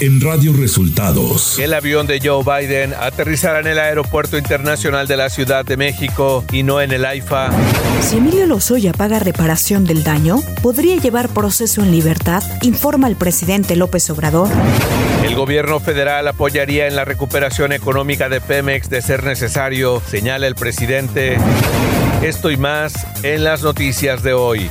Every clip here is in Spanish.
en Radio Resultados. El avión de Joe Biden aterrizará en el Aeropuerto Internacional de la Ciudad de México y no en el AIFA. Si Emilio Lozoya paga reparación del daño, podría llevar proceso en libertad, informa el presidente López Obrador. El gobierno federal apoyaría en la recuperación económica de Pemex de ser necesario, señala el presidente. Esto y más en las noticias de hoy.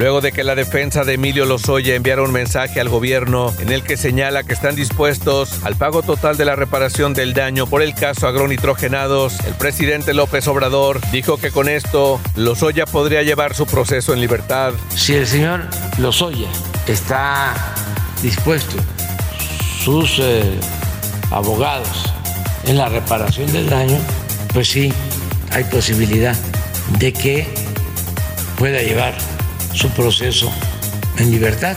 Luego de que la defensa de Emilio Lozoya enviara un mensaje al gobierno en el que señala que están dispuestos al pago total de la reparación del daño por el caso agronitrogenados, el presidente López Obrador dijo que con esto Lozoya podría llevar su proceso en libertad. Si el señor Lozoya está dispuesto, sus eh, abogados, en la reparación del daño, pues sí, hay posibilidad de que pueda llevar su proceso en libertad,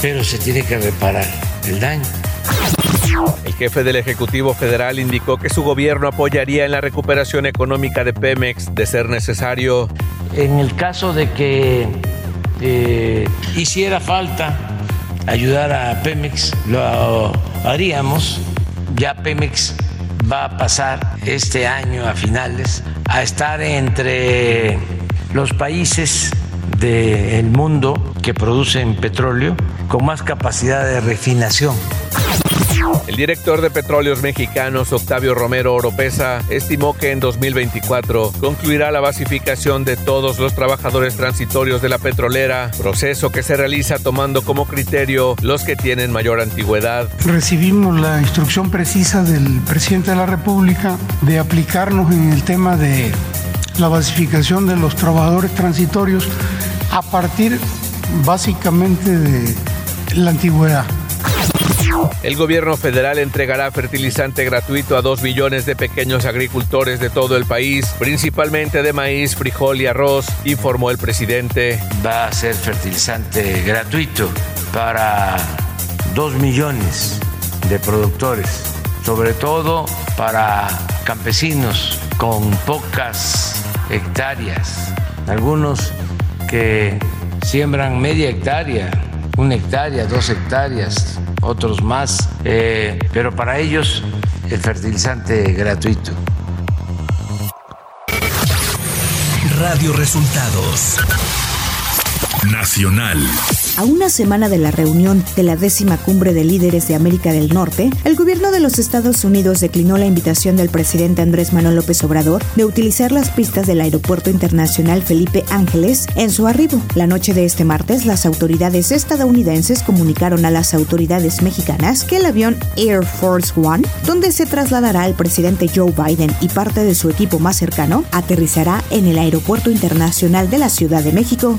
pero se tiene que reparar el daño. El jefe del Ejecutivo Federal indicó que su gobierno apoyaría en la recuperación económica de Pemex de ser necesario. En el caso de que eh, hiciera falta ayudar a Pemex, lo haríamos. Ya Pemex va a pasar este año a finales a estar entre los países del mundo que producen petróleo con más capacidad de refinación. El director de Petróleos Mexicanos, Octavio Romero Oropesa, estimó que en 2024 concluirá la basificación de todos los trabajadores transitorios de la petrolera, proceso que se realiza tomando como criterio los que tienen mayor antigüedad. Recibimos la instrucción precisa del presidente de la República de aplicarnos en el tema de la basificación de los trabajadores transitorios a partir básicamente de la antigüedad. El gobierno federal entregará fertilizante gratuito a dos millones de pequeños agricultores de todo el país, principalmente de maíz, frijol y arroz, informó el presidente. Va a ser fertilizante gratuito para dos millones de productores, sobre todo para campesinos con pocas hectáreas, algunos que siembran media hectárea, una hectárea, dos hectáreas, otros más, eh, pero para ellos el fertilizante gratuito. Radio Resultados Nacional. A una semana de la reunión de la décima cumbre de líderes de América del Norte, el gobierno de los Estados Unidos declinó la invitación del presidente Andrés Manuel López Obrador de utilizar las pistas del Aeropuerto Internacional Felipe Ángeles en su arribo. La noche de este martes, las autoridades estadounidenses comunicaron a las autoridades mexicanas que el avión Air Force One, donde se trasladará el presidente Joe Biden y parte de su equipo más cercano, aterrizará en el Aeropuerto Internacional de la Ciudad de México.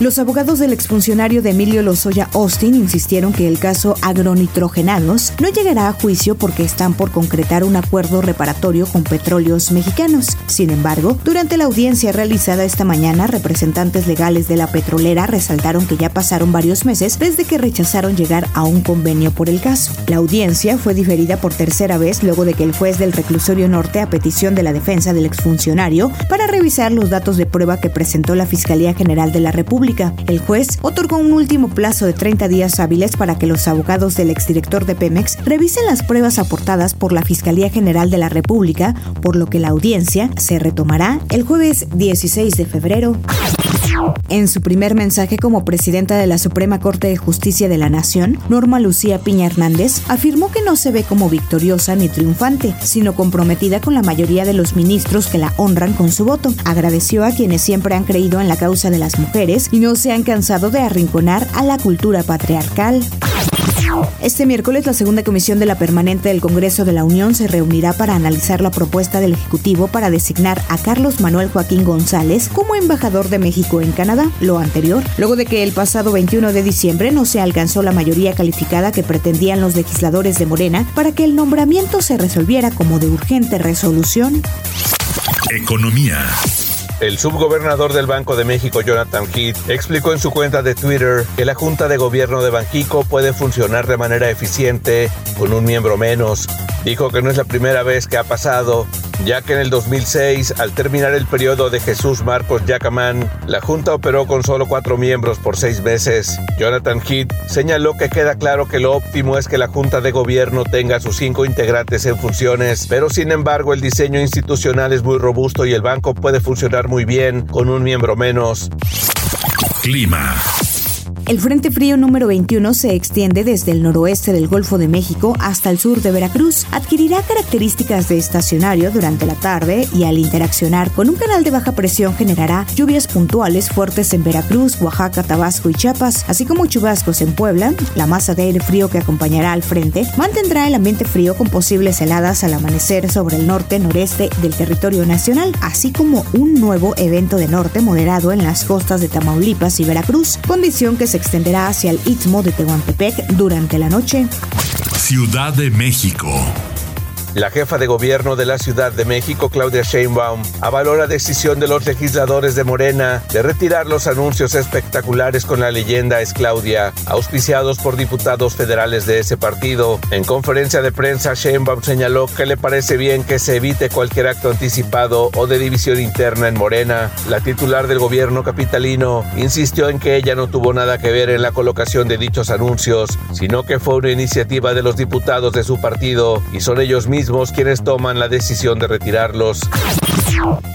Los abogados del exfuncionario de Emilio Lozoya Austin insistieron que el caso agronitrogenados no llegará a juicio porque están por concretar un acuerdo reparatorio con petróleos mexicanos. Sin embargo, durante la audiencia realizada esta mañana, representantes legales de la petrolera resaltaron que ya pasaron varios meses desde que rechazaron llegar a un convenio por el caso. La audiencia fue diferida por tercera vez luego de que el juez del reclusorio norte, a petición de la defensa del exfuncionario, para revisar los datos de prueba que presentó la Fiscalía General de la República. El juez otorgó un último plazo de 30 días hábiles para que los abogados del exdirector de Pemex revisen las pruebas aportadas por la Fiscalía General de la República, por lo que la audiencia se retomará el jueves 16 de febrero. En su primer mensaje como presidenta de la Suprema Corte de Justicia de la Nación, Norma Lucía Piña Hernández afirmó que no se ve como victoriosa ni triunfante, sino comprometida con la mayoría de los ministros que la honran con su voto. Agradeció a quienes siempre han creído en la causa de las mujeres y no se han cansado de arrinconar a la cultura patriarcal. Este miércoles la segunda comisión de la permanente del Congreso de la Unión se reunirá para analizar la propuesta del Ejecutivo para designar a Carlos Manuel Joaquín González como embajador de México en Canadá. Lo anterior, luego de que el pasado 21 de diciembre no se alcanzó la mayoría calificada que pretendían los legisladores de Morena para que el nombramiento se resolviera como de urgente resolución. Economía. El subgobernador del Banco de México, Jonathan Heath, explicó en su cuenta de Twitter que la Junta de Gobierno de Banquico puede funcionar de manera eficiente con un miembro menos. Dijo que no es la primera vez que ha pasado, ya que en el 2006, al terminar el periodo de Jesús Marcos Yacamán, la Junta operó con solo cuatro miembros por seis meses. Jonathan Heath señaló que queda claro que lo óptimo es que la Junta de Gobierno tenga sus cinco integrantes en funciones, pero sin embargo el diseño institucional es muy robusto y el banco puede funcionar muy bien con un miembro menos. Clima. El Frente Frío número 21 se extiende desde el noroeste del Golfo de México hasta el sur de Veracruz. Adquirirá características de estacionario durante la tarde y al interaccionar con un canal de baja presión generará lluvias puntuales fuertes en Veracruz, Oaxaca, Tabasco y Chiapas, así como chubascos en Puebla. La masa de aire frío que acompañará al frente mantendrá el ambiente frío con posibles heladas al amanecer sobre el norte noreste del territorio nacional, así como un nuevo evento de norte moderado en las costas de Tamaulipas y Veracruz, condición que se extenderá hacia el Istmo de Tehuantepec durante la noche. Ciudad de México. La jefa de gobierno de la Ciudad de México, Claudia Sheinbaum, avaló la decisión de los legisladores de Morena de retirar los anuncios espectaculares con la leyenda Es Claudia, auspiciados por diputados federales de ese partido. En conferencia de prensa, Sheinbaum señaló que le parece bien que se evite cualquier acto anticipado o de división interna en Morena. La titular del gobierno capitalino insistió en que ella no tuvo nada que ver en la colocación de dichos anuncios, sino que fue una iniciativa de los diputados de su partido y son ellos mismos quienes toman la decisión de retirarlos.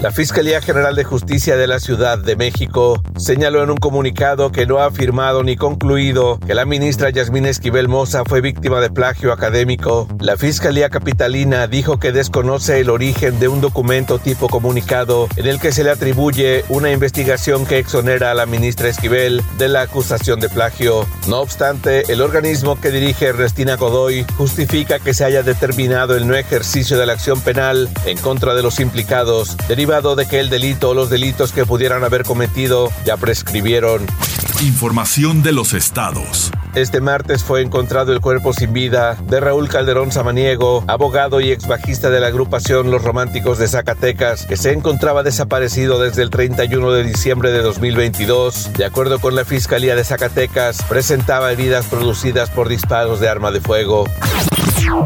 La Fiscalía General de Justicia de la Ciudad de México señaló en un comunicado que no ha afirmado ni concluido que la ministra Yasmín Esquivel Moza fue víctima de plagio académico. La Fiscalía Capitalina dijo que desconoce el origen de un documento tipo comunicado en el que se le atribuye una investigación que exonera a la ministra Esquivel de la acusación de plagio. No obstante, el organismo que dirige Ernestina Godoy justifica que se haya determinado el ejercicio de la acción penal en contra de los implicados derivado de que el delito o los delitos que pudieran haber cometido ya prescribieron. Información de los estados. Este martes fue encontrado el cuerpo sin vida de Raúl Calderón Samaniego, abogado y ex bajista de la agrupación Los Románticos de Zacatecas, que se encontraba desaparecido desde el 31 de diciembre de 2022. De acuerdo con la Fiscalía de Zacatecas, presentaba heridas producidas por disparos de arma de fuego.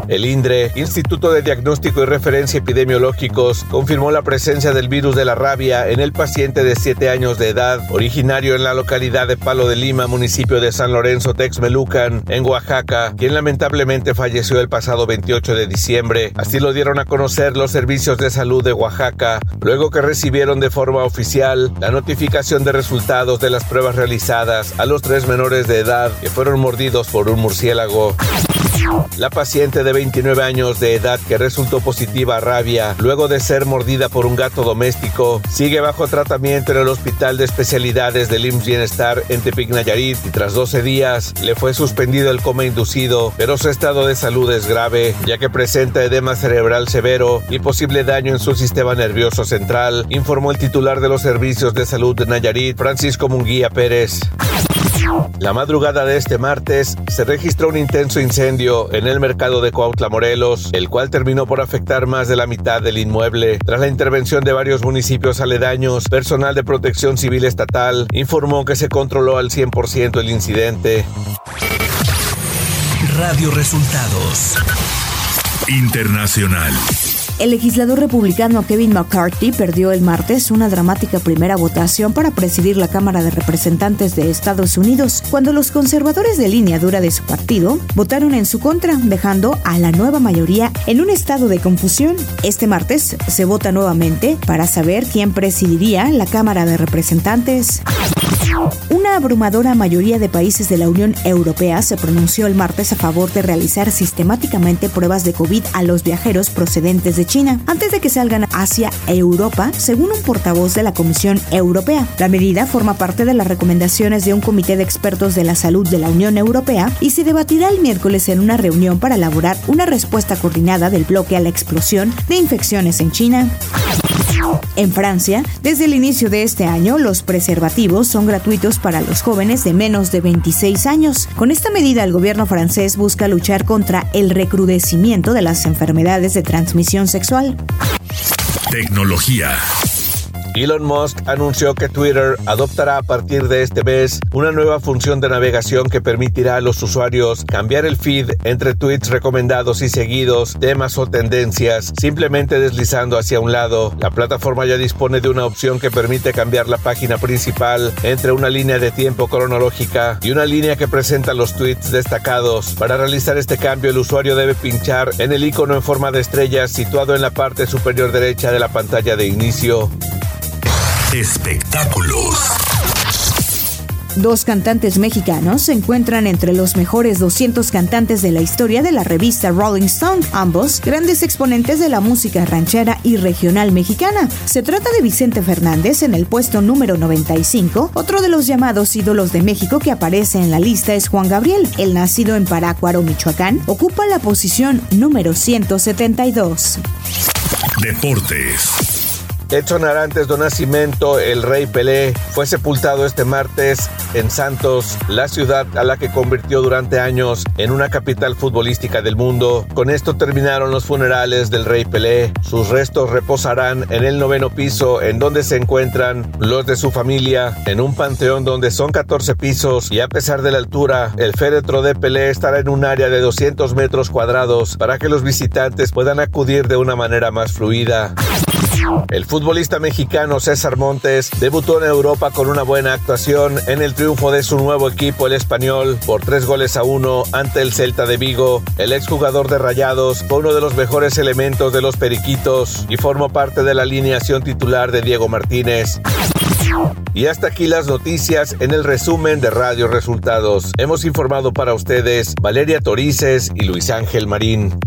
El INDRE, Instituto de Diagnóstico y Referencia Epidemiológicos, confirmó la presencia del virus de la rabia en el paciente de 7 años de edad, originario en la localidad de Palo de Lima, municipio de San Lorenzo Texmelucan, en Oaxaca, quien lamentablemente falleció el pasado 28 de diciembre. Así lo dieron a conocer los servicios de salud de Oaxaca, luego que recibieron de forma oficial la notificación de resultados de las pruebas realizadas a los tres menores de edad que fueron mordidos por un murciélago. La paciente de 29 años de edad que resultó positiva a rabia luego de ser mordida por un gato doméstico sigue bajo tratamiento en el Hospital de Especialidades del IMSS Bienestar en Tepic Nayarit y tras 12 días le fue suspendido el coma inducido, pero su estado de salud es grave ya que presenta edema cerebral severo y posible daño en su sistema nervioso central, informó el titular de los servicios de salud de Nayarit, Francisco Munguía Pérez. La madrugada de este martes se registró un intenso incendio en el mercado de Cuautla, Morelos, el cual terminó por afectar más de la mitad del inmueble. Tras la intervención de varios municipios aledaños, personal de protección civil estatal informó que se controló al 100% el incidente. Radio Resultados Internacional. El legislador republicano Kevin McCarthy perdió el martes una dramática primera votación para presidir la Cámara de Representantes de Estados Unidos, cuando los conservadores de línea dura de su partido votaron en su contra, dejando a la nueva mayoría en un estado de confusión. Este martes se vota nuevamente para saber quién presidiría la Cámara de Representantes. Una abrumadora mayoría de países de la Unión Europea se pronunció el martes a favor de realizar sistemáticamente pruebas de COVID a los viajeros procedentes de China antes de que salgan hacia Europa, según un portavoz de la Comisión Europea. La medida forma parte de las recomendaciones de un comité de expertos de la salud de la Unión Europea y se debatirá el miércoles en una reunión para elaborar una respuesta coordinada del bloque a la explosión de infecciones en China. En Francia, desde el inicio de este año, los preservativos son gratuitos para los jóvenes de menos de 26 años. Con esta medida, el gobierno francés busca luchar contra el recrudecimiento de las enfermedades de transmisión sexual. Tecnología. Elon Musk anunció que Twitter adoptará a partir de este mes una nueva función de navegación que permitirá a los usuarios cambiar el feed entre tweets recomendados y seguidos, temas o tendencias, simplemente deslizando hacia un lado. La plataforma ya dispone de una opción que permite cambiar la página principal entre una línea de tiempo cronológica y una línea que presenta los tweets destacados. Para realizar este cambio, el usuario debe pinchar en el icono en forma de estrella situado en la parte superior derecha de la pantalla de inicio. Espectáculos. Dos cantantes mexicanos se encuentran entre los mejores 200 cantantes de la historia de la revista Rolling Stone, ambos grandes exponentes de la música ranchera y regional mexicana. Se trata de Vicente Fernández en el puesto número 95, otro de los llamados ídolos de México que aparece en la lista es Juan Gabriel, el nacido en Parácuaro, Michoacán, ocupa la posición número 172. Deportes. Edson Arantes do Nascimento, el rey Pelé, fue sepultado este martes en Santos, la ciudad a la que convirtió durante años en una capital futbolística del mundo. Con esto terminaron los funerales del rey Pelé. Sus restos reposarán en el noveno piso, en donde se encuentran los de su familia, en un panteón donde son 14 pisos y a pesar de la altura, el féretro de Pelé estará en un área de 200 metros cuadrados para que los visitantes puedan acudir de una manera más fluida. El futbolista mexicano César Montes debutó en Europa con una buena actuación en el triunfo de su nuevo equipo, el español, por tres goles a uno ante el Celta de Vigo. El exjugador de Rayados fue uno de los mejores elementos de los Periquitos y formó parte de la alineación titular de Diego Martínez. Y hasta aquí las noticias en el resumen de Radio Resultados. Hemos informado para ustedes Valeria Torices y Luis Ángel Marín.